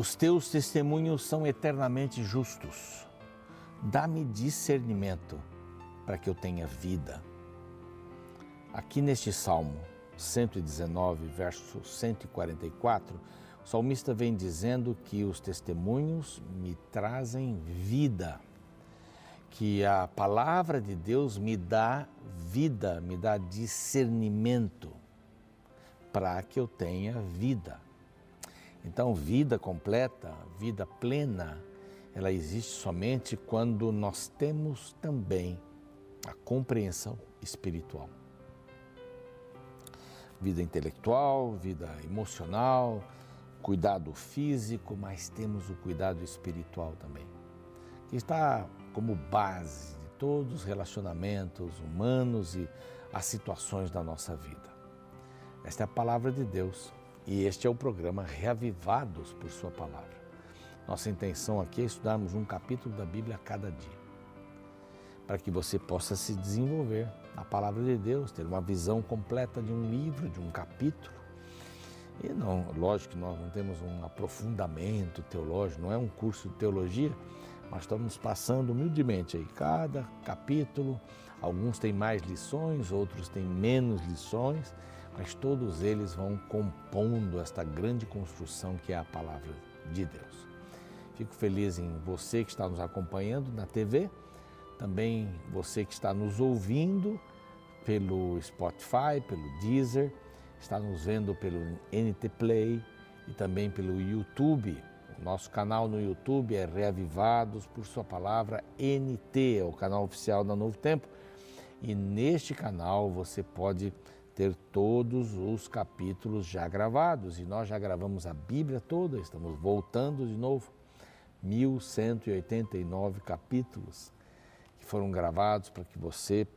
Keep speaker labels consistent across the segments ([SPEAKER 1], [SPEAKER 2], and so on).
[SPEAKER 1] Os teus testemunhos são eternamente justos. Dá-me discernimento para que eu tenha vida. Aqui neste Salmo 119, verso 144, o salmista vem dizendo que os testemunhos me trazem vida, que a palavra de Deus me dá vida, me dá discernimento para que eu tenha vida. Então, vida completa, vida plena, ela existe somente quando nós temos também a compreensão espiritual. Vida intelectual, vida emocional, cuidado físico, mas temos o cuidado espiritual também, que está como base de todos os relacionamentos humanos e as situações da nossa vida. Esta é a palavra de Deus e este é o programa Reavivados por Sua Palavra. Nossa intenção aqui é estudarmos um capítulo da Bíblia a cada dia, para que você possa se desenvolver na palavra de Deus, ter uma visão completa de um livro, de um capítulo. E não, lógico que nós não temos um aprofundamento teológico, não é um curso de teologia, mas estamos passando humildemente aí cada capítulo. Alguns têm mais lições, outros têm menos lições mas todos eles vão compondo esta grande construção que é a palavra de Deus. Fico feliz em você que está nos acompanhando na TV, também você que está nos ouvindo pelo Spotify, pelo Deezer, está nos vendo pelo NT Play e também pelo YouTube. O nosso canal no YouTube é Reavivados por Sua Palavra NT, é o canal oficial da Novo Tempo. E neste canal você pode ter todos os capítulos já gravados e nós já gravamos a Bíblia toda, estamos voltando de novo. 1189 capítulos que foram gravados para que você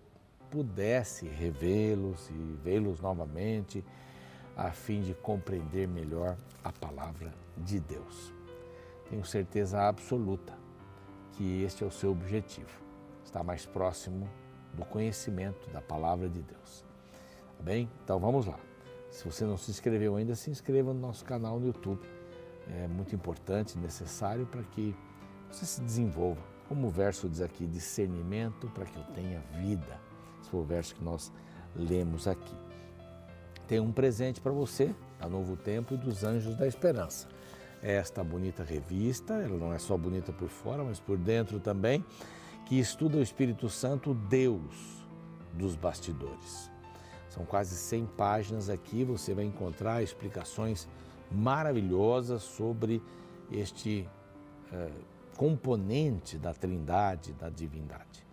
[SPEAKER 1] pudesse revê-los e vê-los novamente, a fim de compreender melhor a palavra de Deus. Tenho certeza absoluta que este é o seu objetivo, estar mais próximo do conhecimento da palavra de Deus bem? Então vamos lá. Se você não se inscreveu ainda, se inscreva no nosso canal no YouTube. É muito importante, necessário para que você se desenvolva. Como o verso diz aqui, discernimento para que eu tenha vida. Esse foi o verso que nós lemos aqui. Tem um presente para você, a Novo Tempo e dos Anjos da Esperança. Esta bonita revista, ela não é só bonita por fora, mas por dentro também, que estuda o Espírito Santo, Deus dos bastidores. São quase 100 páginas aqui, você vai encontrar explicações maravilhosas sobre este eh, componente da trindade, da divindade.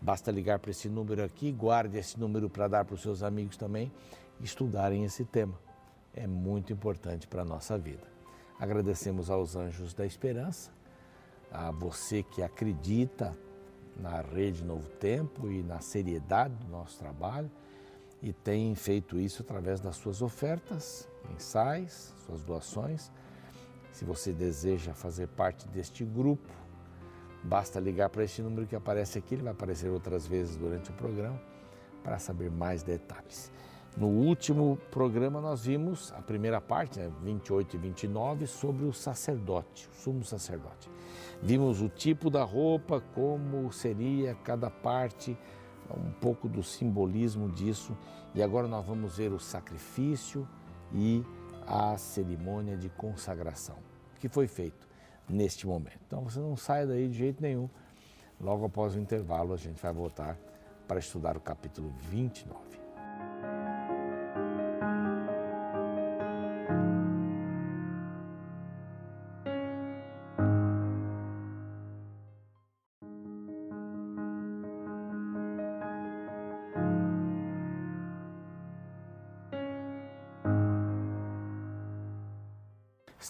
[SPEAKER 1] Basta ligar para esse número aqui, guarde esse número para dar para os seus amigos também estudarem esse tema. É muito importante para a nossa vida. Agradecemos aos Anjos da Esperança, a você que acredita na Rede Novo Tempo e na seriedade do nosso trabalho e tem feito isso através das suas ofertas mensais, suas doações. Se você deseja fazer parte deste grupo, basta ligar para este número que aparece aqui, ele vai aparecer outras vezes durante o programa para saber mais detalhes. No último programa nós vimos a primeira parte, né, 28 e 29, sobre o sacerdote, o sumo sacerdote. Vimos o tipo da roupa, como seria cada parte, um pouco do simbolismo disso. E agora nós vamos ver o sacrifício e a cerimônia de consagração, que foi feito neste momento. Então você não sai daí de jeito nenhum. Logo após o intervalo, a gente vai voltar para estudar o capítulo 29.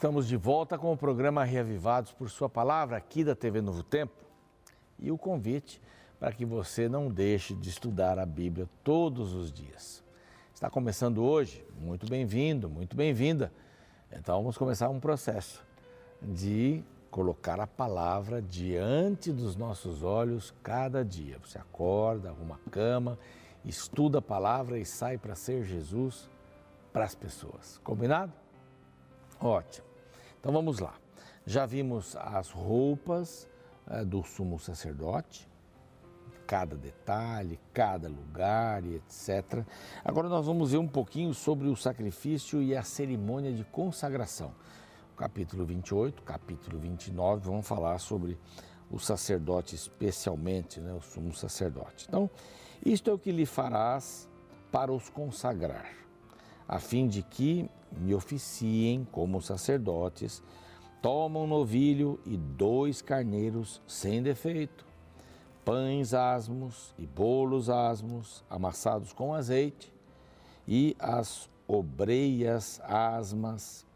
[SPEAKER 1] Estamos de volta com o programa Reavivados por Sua Palavra, aqui da TV Novo Tempo. E o convite para que você não deixe de estudar a Bíblia todos os dias. Está começando hoje? Muito bem-vindo, muito bem-vinda. Então vamos começar um processo de colocar a palavra diante dos nossos olhos cada dia. Você acorda, arruma a cama, estuda a palavra e sai para ser Jesus para as pessoas. Combinado? Ótimo. Então vamos lá. Já vimos as roupas é, do sumo sacerdote, cada detalhe, cada lugar e etc. Agora nós vamos ver um pouquinho sobre o sacrifício e a cerimônia de consagração. Capítulo 28, capítulo 29, vamos falar sobre o sacerdote, especialmente né, o sumo sacerdote. Então, isto é o que lhe farás para os consagrar, a fim de que me oficiem como sacerdotes, tomam um novilho e dois carneiros sem defeito, pães asmos e bolos asmos, amassados com azeite, e as obreias asmas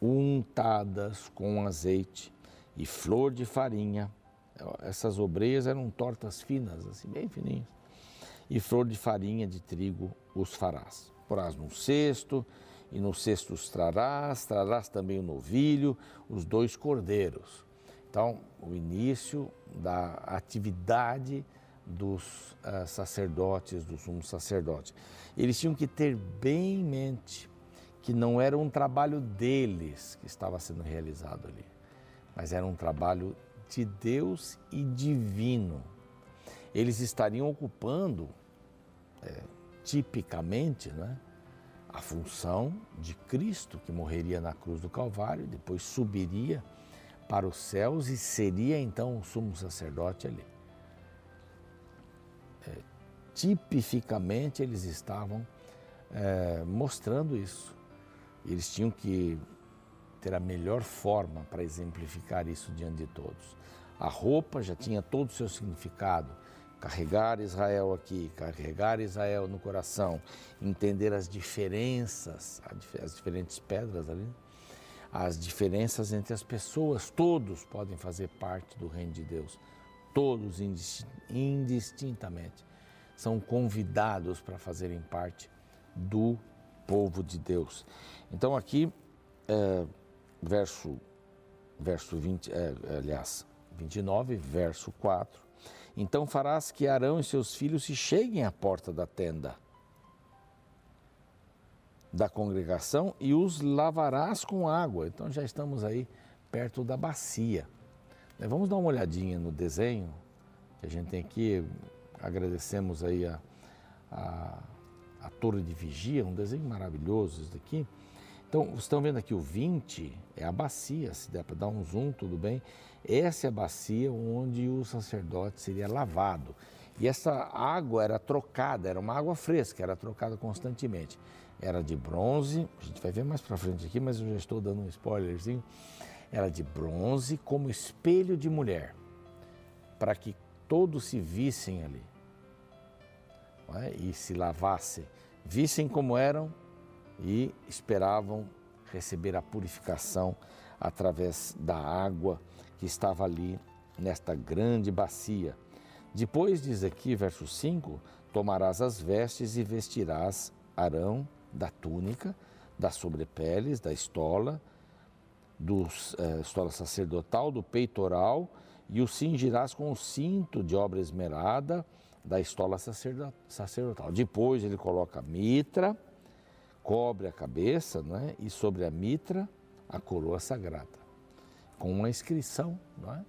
[SPEAKER 1] untadas com azeite e flor de farinha. Essas obreias eram tortas finas, assim, bem fininhas. E flor de farinha de trigo os farás. Porás num cesto, e no cesto os trarás, trarás também o novilho, os dois cordeiros. Então, o início da atividade dos uh, sacerdotes, do sumo sacerdote. Eles tinham que ter bem em mente que não era um trabalho deles que estava sendo realizado ali, mas era um trabalho de Deus e divino. Eles estariam ocupando, é, tipicamente, né, a função de Cristo, que morreria na cruz do Calvário, depois subiria para os céus e seria então o sumo sacerdote ali. É, tipificamente eles estavam é, mostrando isso. Eles tinham que ter a melhor forma para exemplificar isso diante de todos. A roupa já tinha todo o seu significado. Carregar Israel aqui, carregar Israel no coração, entender as diferenças, as diferentes pedras ali, as diferenças entre as pessoas, todos podem fazer parte do reino de Deus, todos indistintamente são convidados para fazerem parte do povo de Deus. Então aqui, é, verso, verso 20, é, aliás, 29, verso 4. Então farás que Arão e seus filhos se cheguem à porta da tenda da congregação e os lavarás com água. Então já estamos aí perto da bacia. Né, vamos dar uma olhadinha no desenho que a gente tem aqui. Agradecemos aí a, a, a torre de vigia, um desenho maravilhoso isso daqui. Então, estão vendo aqui o 20 é a bacia, se der para dar um zoom, tudo bem. Essa é a bacia onde o sacerdote seria lavado. E essa água era trocada, era uma água fresca, era trocada constantemente. Era de bronze, a gente vai ver mais para frente aqui, mas eu já estou dando um spoilerzinho. Era de bronze como espelho de mulher, para que todos se vissem ali é? e se lavassem, vissem como eram e esperavam receber a purificação através da água que estava ali nesta grande bacia. Depois diz aqui, verso 5: Tomarás as vestes e vestirás Arão da túnica, das sobrepeles, da estola, do eh, estola sacerdotal, do peitoral, e o cingirás com o cinto de obra esmerada da estola sacerdotal. Depois ele coloca a mitra, cobre a cabeça né, e sobre a mitra a coroa sagrada, com uma inscrição, não é?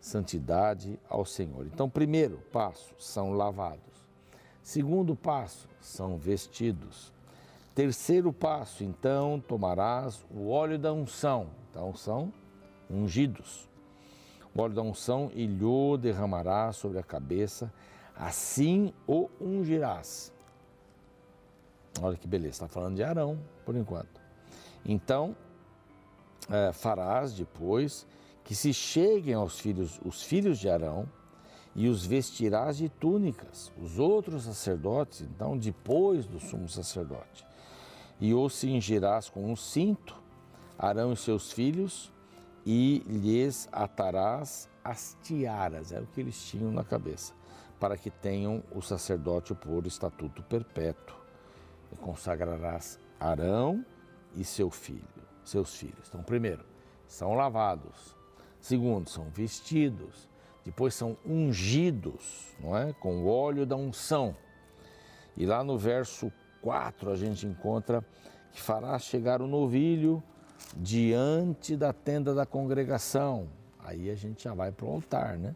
[SPEAKER 1] Santidade ao Senhor. Então, primeiro passo, são lavados. Segundo passo, são vestidos. Terceiro passo, então, tomarás o óleo da unção. Então, são ungidos. O óleo da unção e lhe derramarás sobre a cabeça, assim o ungirás. Olha que beleza, está falando de Arão por enquanto. Então, é, farás depois que se cheguem aos filhos, os filhos de Arão, e os vestirás de túnicas, os outros sacerdotes, então, depois do sumo sacerdote. E os cingirás com um cinto, Arão e seus filhos, e lhes atarás as tiaras, é o que eles tinham na cabeça, para que tenham o sacerdote por estatuto perpétuo consagrarás Arão e seu filho, seus filhos. Então, primeiro, são lavados. Segundo, são vestidos. Depois são ungidos, não é? Com o óleo da unção. E lá no verso 4 a gente encontra que fará chegar o novilho diante da tenda da congregação. Aí a gente já vai para o altar, né?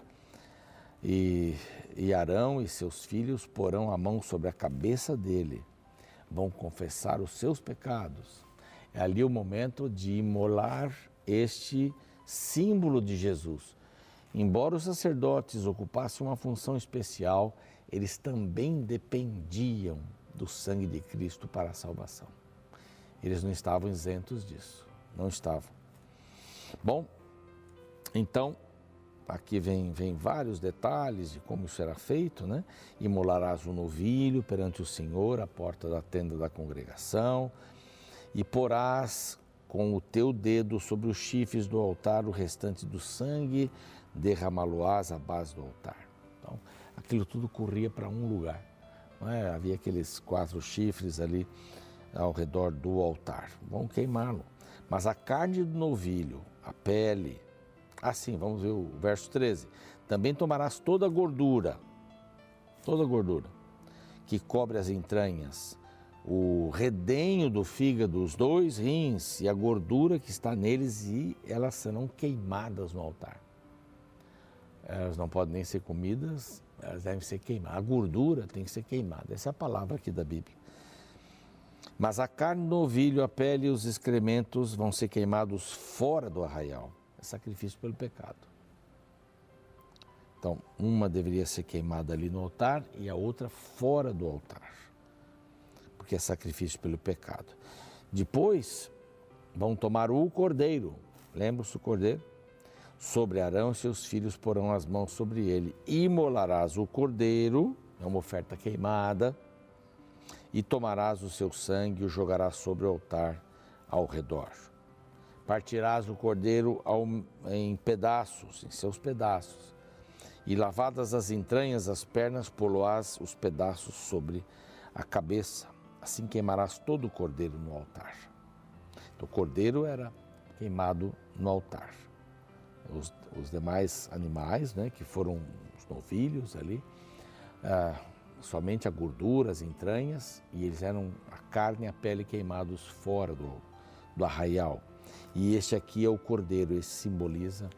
[SPEAKER 1] E, e Arão e seus filhos porão a mão sobre a cabeça dele, vão confessar os seus pecados. É ali o momento de imolar este símbolo de Jesus. Embora os sacerdotes ocupassem uma função especial, eles também dependiam do sangue de Cristo para a salvação. Eles não estavam isentos disso, não estavam. Bom, então Aqui vem, vem vários detalhes de como era feito, né? Imolarás o um novilho perante o Senhor à porta da tenda da congregação e porás com o teu dedo sobre os chifres do altar o restante do sangue, derramá-lo-ás à base do altar. Então, aquilo tudo corria para um lugar. É? Havia aqueles quatro chifres ali ao redor do altar. Vão queimá-lo. Mas a carne do novilho, a pele, Assim, vamos ver o verso 13. Também tomarás toda a gordura, toda a gordura que cobre as entranhas, o redenho do fígado, os dois rins e a gordura que está neles, e elas serão queimadas no altar. Elas não podem nem ser comidas, elas devem ser queimadas. A gordura tem que ser queimada. Essa é a palavra aqui da Bíblia. Mas a carne do novilho, a pele e os excrementos vão ser queimados fora do arraial sacrifício pelo pecado. Então, uma deveria ser queimada ali no altar e a outra fora do altar, porque é sacrifício pelo pecado. Depois, vão tomar o cordeiro, lembra-se do cordeiro? Sobre Arão seus filhos porão as mãos sobre ele. Imolarás o cordeiro, é uma oferta queimada, e tomarás o seu sangue e o jogarás sobre o altar ao redor. Partirás o cordeiro ao, em pedaços, em seus pedaços, e lavadas as entranhas, as pernas, poloás os pedaços sobre a cabeça. Assim queimarás todo o cordeiro no altar. Então, o cordeiro era queimado no altar. Os, os demais animais, né, que foram os novilhos ali, ah, somente a gordura, as entranhas, e eles eram a carne e a pele queimados fora do, do arraial. E este aqui é o Cordeiro, esse simboliza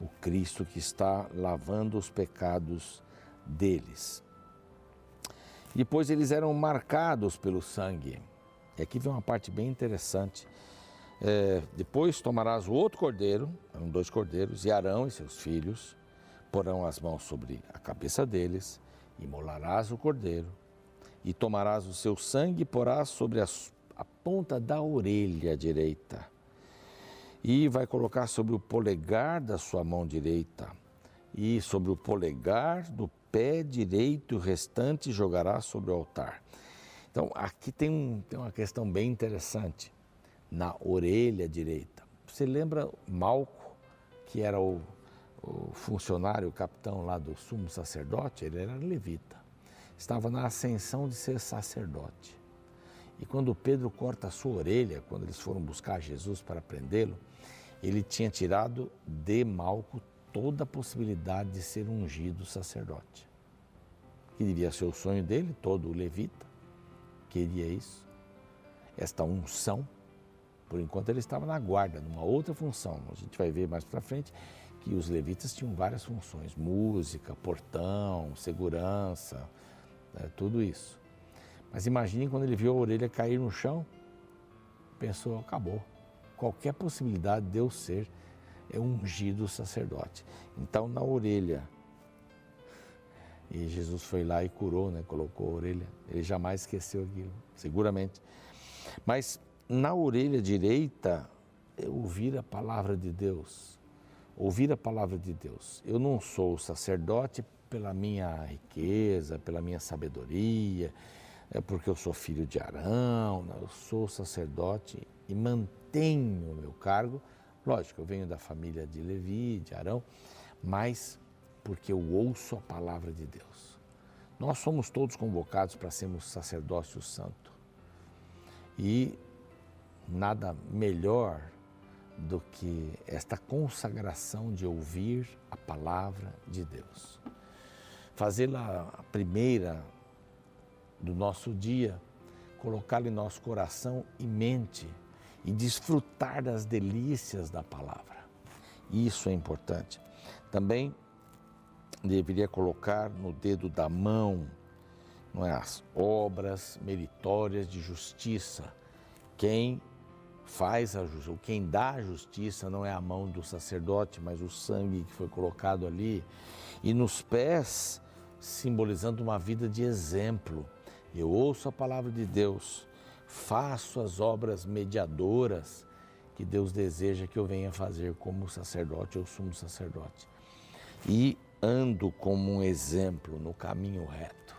[SPEAKER 1] o Cristo que está lavando os pecados deles. Depois eles eram marcados pelo sangue. E aqui vem uma parte bem interessante. É, depois tomarás o outro cordeiro, eram dois cordeiros, e Arão e seus filhos porão as mãos sobre a cabeça deles, e molarás o cordeiro, e tomarás o seu sangue e porás sobre a, a ponta da orelha direita e vai colocar sobre o polegar da sua mão direita e sobre o polegar do pé direito, o restante jogará sobre o altar. Então, aqui tem, um, tem uma questão bem interessante. Na orelha direita. Você lembra Malco, que era o, o funcionário, o capitão lá do sumo sacerdote? Ele era levita. Estava na ascensão de ser sacerdote. E quando Pedro corta a sua orelha, quando eles foram buscar Jesus para prendê-lo, ele tinha tirado de Malco toda a possibilidade de ser ungido sacerdote. Que devia ser o sonho dele, todo levita queria isso. Esta unção, por enquanto ele estava na guarda, numa outra função. A gente vai ver mais para frente que os levitas tinham várias funções: música, portão, segurança, né, tudo isso. Mas imagine quando ele viu a orelha cair no chão, pensou: acabou qualquer possibilidade de eu ser é ungido sacerdote. Então, na orelha, e Jesus foi lá e curou, né? colocou a orelha, ele jamais esqueceu aquilo, seguramente. Mas na orelha direita, é ouvir a palavra de Deus, ouvir a palavra de Deus. Eu não sou sacerdote pela minha riqueza, pela minha sabedoria, é porque eu sou filho de Arão, eu sou sacerdote e mantenho o meu cargo. Lógico, eu venho da família de Levi, de Arão, mas porque eu ouço a palavra de Deus. Nós somos todos convocados para sermos sacerdócio santo. E nada melhor do que esta consagração de ouvir a palavra de Deus. Fazê-la a primeira do nosso dia, colocá-la em nosso coração e mente e desfrutar das delícias da palavra. Isso é importante. Também deveria colocar no dedo da mão não é, as obras meritórias de justiça. Quem faz a justiça, quem dá a justiça não é a mão do sacerdote, mas o sangue que foi colocado ali. E nos pés, simbolizando uma vida de exemplo. Eu ouço a palavra de Deus, faço as obras mediadoras que Deus deseja que eu venha fazer como sacerdote ou sumo sacerdote. E ando como um exemplo no caminho reto.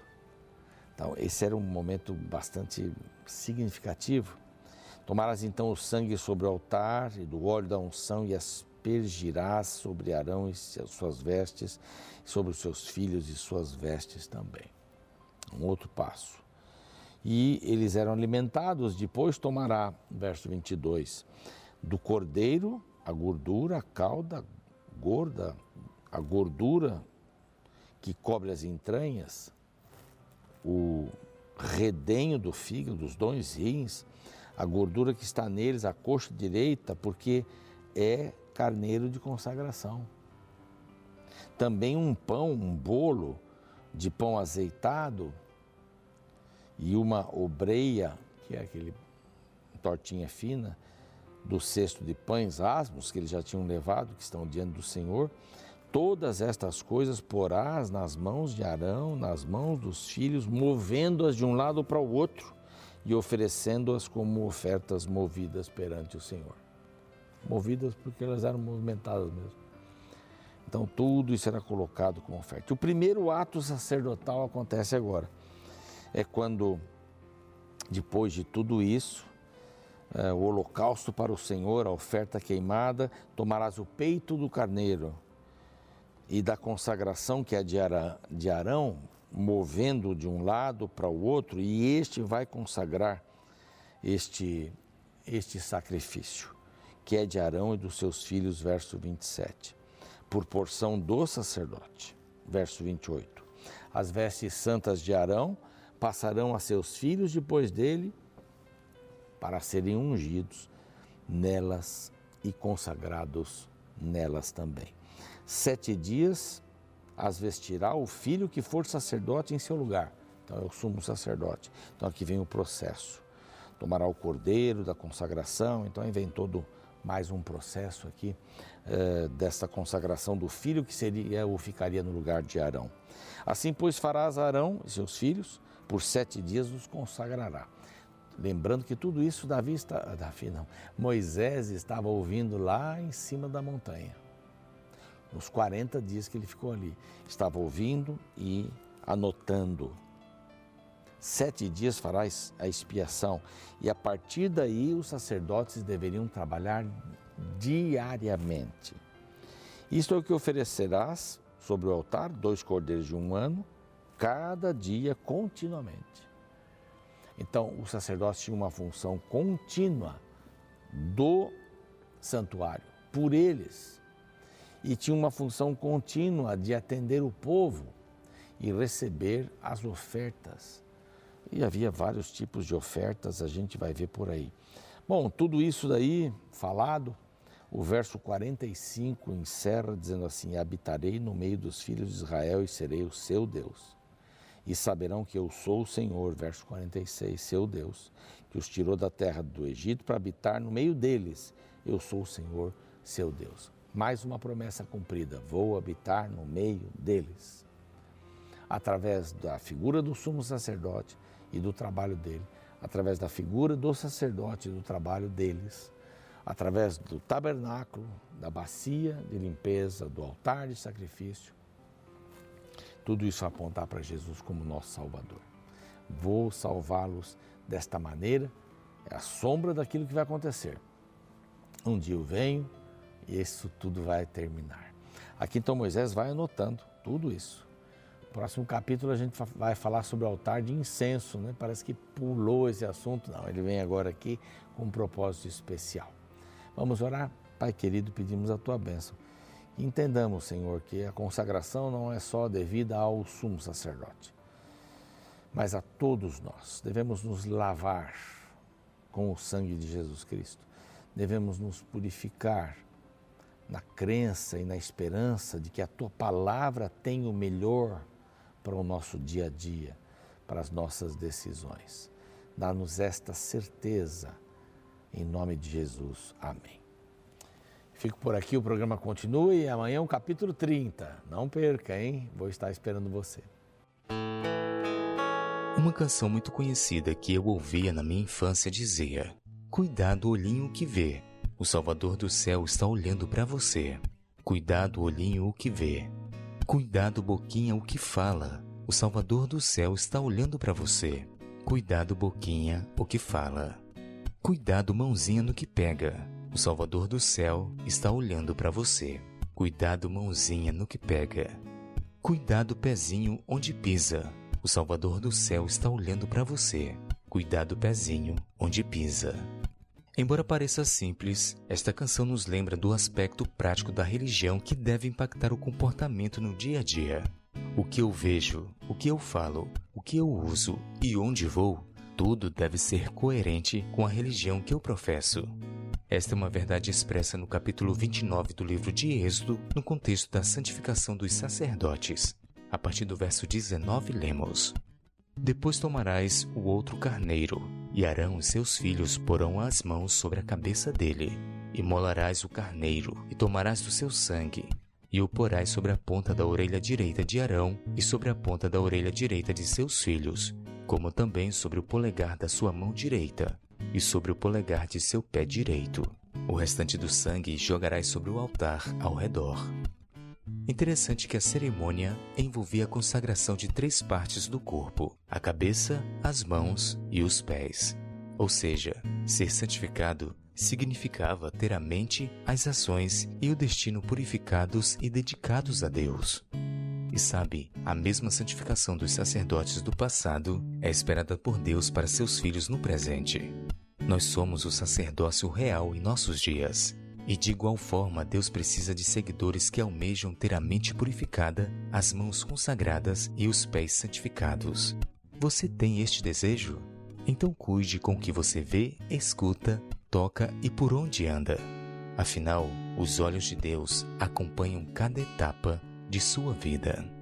[SPEAKER 1] Então, esse era um momento bastante significativo. Tomarás então o sangue sobre o altar e do óleo da unção e aspergirás sobre Arão e suas vestes, sobre os seus filhos e suas vestes também. Um outro passo. E eles eram alimentados, depois tomará, verso 22, do cordeiro a gordura, a cauda gorda, a gordura que cobre as entranhas, o redenho do fígado, dos dois rins, a gordura que está neles, a coxa direita, porque é carneiro de consagração. Também um pão, um bolo de pão azeitado e uma obreia, que é aquele tortinha fina, do cesto de pães asmos que eles já tinham levado, que estão diante do Senhor, Todas estas coisas porás nas mãos de Arão, nas mãos dos filhos, movendo-as de um lado para o outro e oferecendo-as como ofertas movidas perante o Senhor. Movidas porque elas eram movimentadas mesmo. Então tudo isso era colocado como oferta. O primeiro ato sacerdotal acontece agora. É quando, depois de tudo isso, é, o holocausto para o Senhor, a oferta queimada, tomarás o peito do carneiro e da consagração que é de Arão, movendo de um lado para o outro, e este vai consagrar este, este sacrifício, que é de Arão e dos seus filhos, verso 27, por porção do sacerdote, verso 28. As vestes santas de Arão passarão a seus filhos depois dele, para serem ungidos nelas e consagrados nelas também. Sete dias as vestirá o filho que for sacerdote em seu lugar. Então é o sumo sacerdote. Então aqui vem o processo. Tomará o cordeiro da consagração. Então aí vem todo mais um processo aqui eh, dessa consagração do filho que seria ou ficaria no lugar de Arão. Assim, pois, farás Arão e seus filhos, por sete dias os consagrará. Lembrando que tudo isso Davi está, Davi não, Moisés estava ouvindo lá em cima da montanha nos 40 dias que ele ficou ali. Estava ouvindo e anotando. Sete dias farás a expiação, e a partir daí os sacerdotes deveriam trabalhar diariamente. Isto é o que oferecerás sobre o altar: dois cordeiros de um ano, cada dia continuamente. Então, o sacerdote tinha uma função contínua do santuário, por eles e tinha uma função contínua de atender o povo e receber as ofertas. E havia vários tipos de ofertas, a gente vai ver por aí. Bom, tudo isso daí falado, o verso 45 encerra dizendo assim: Habitarei no meio dos filhos de Israel e serei o seu Deus. E saberão que eu sou o Senhor, verso 46, seu Deus, que os tirou da terra do Egito para habitar no meio deles. Eu sou o Senhor, seu Deus mais uma promessa cumprida: vou habitar no meio deles. Através da figura do sumo sacerdote e do trabalho dele, através da figura do sacerdote e do trabalho deles, através do tabernáculo, da bacia de limpeza, do altar de sacrifício. Tudo isso apontar para Jesus como nosso Salvador. Vou salvá-los desta maneira, é a sombra daquilo que vai acontecer. Um dia eu venho, isso tudo vai terminar. Aqui então Moisés vai anotando tudo isso. Próximo capítulo a gente vai falar sobre o altar de incenso, né? Parece que pulou esse assunto, não, ele vem agora aqui com um propósito especial. Vamos orar? Pai querido, pedimos a tua bênção. Entendamos, Senhor, que a consagração não é só devida ao sumo sacerdote, mas a todos nós. Devemos nos lavar com o sangue de Jesus Cristo devemos nos purificar na crença e na esperança de que a tua palavra tem o melhor para o nosso dia a dia, para as nossas decisões. Dá-nos esta certeza, em nome de Jesus. Amém. Fico por aqui, o programa continua e amanhã é o capítulo 30. Não perca, hein? Vou estar esperando você.
[SPEAKER 2] Uma canção muito conhecida que eu ouvia na minha infância dizia: Cuidado, olhinho que vê. O Salvador do céu está olhando para você. Cuidado, olhinho o que vê. Cuidado, boquinha o que fala. O Salvador do céu está olhando para você. Cuidado, boquinha o que fala. Cuidado, mãozinha no que pega. O Salvador do céu está olhando para você. Cuidado, mãozinha no que pega. Cuidado, pezinho onde pisa. O Salvador do céu está olhando para você. Cuidado, pezinho onde pisa. Embora pareça simples, esta canção nos lembra do aspecto prático da religião que deve impactar o comportamento no dia a dia. O que eu vejo, o que eu falo, o que eu uso e onde vou, tudo deve ser coerente com a religião que eu professo. Esta é uma verdade expressa no capítulo 29 do livro de Êxodo, no contexto da santificação dos sacerdotes. A partir do verso 19, lemos: Depois tomarás o outro carneiro, e Arão e seus filhos porão as mãos sobre a cabeça dele, e molarás o carneiro, e tomarás do seu sangue, e o porás sobre a ponta da orelha direita de Arão e sobre a ponta da orelha direita de seus filhos, como também sobre o polegar da sua mão direita, e sobre o polegar de seu pé direito. O restante do sangue jogarás sobre o altar ao redor. Interessante que a cerimônia envolvia a consagração de três partes do corpo: a cabeça, as mãos e os pés. Ou seja, ser santificado significava ter a mente, as ações e o destino purificados e dedicados a Deus. E sabe, a mesma santificação dos sacerdotes do passado é esperada por Deus para seus filhos no presente. Nós somos o sacerdócio real em nossos dias e de igual forma, Deus precisa de seguidores que almejam ter a mente purificada, as mãos consagradas e os pés santificados. Você tem este desejo? Então cuide com o que você vê, escuta, toca e por onde anda. Afinal, os olhos de Deus acompanham cada etapa de sua vida.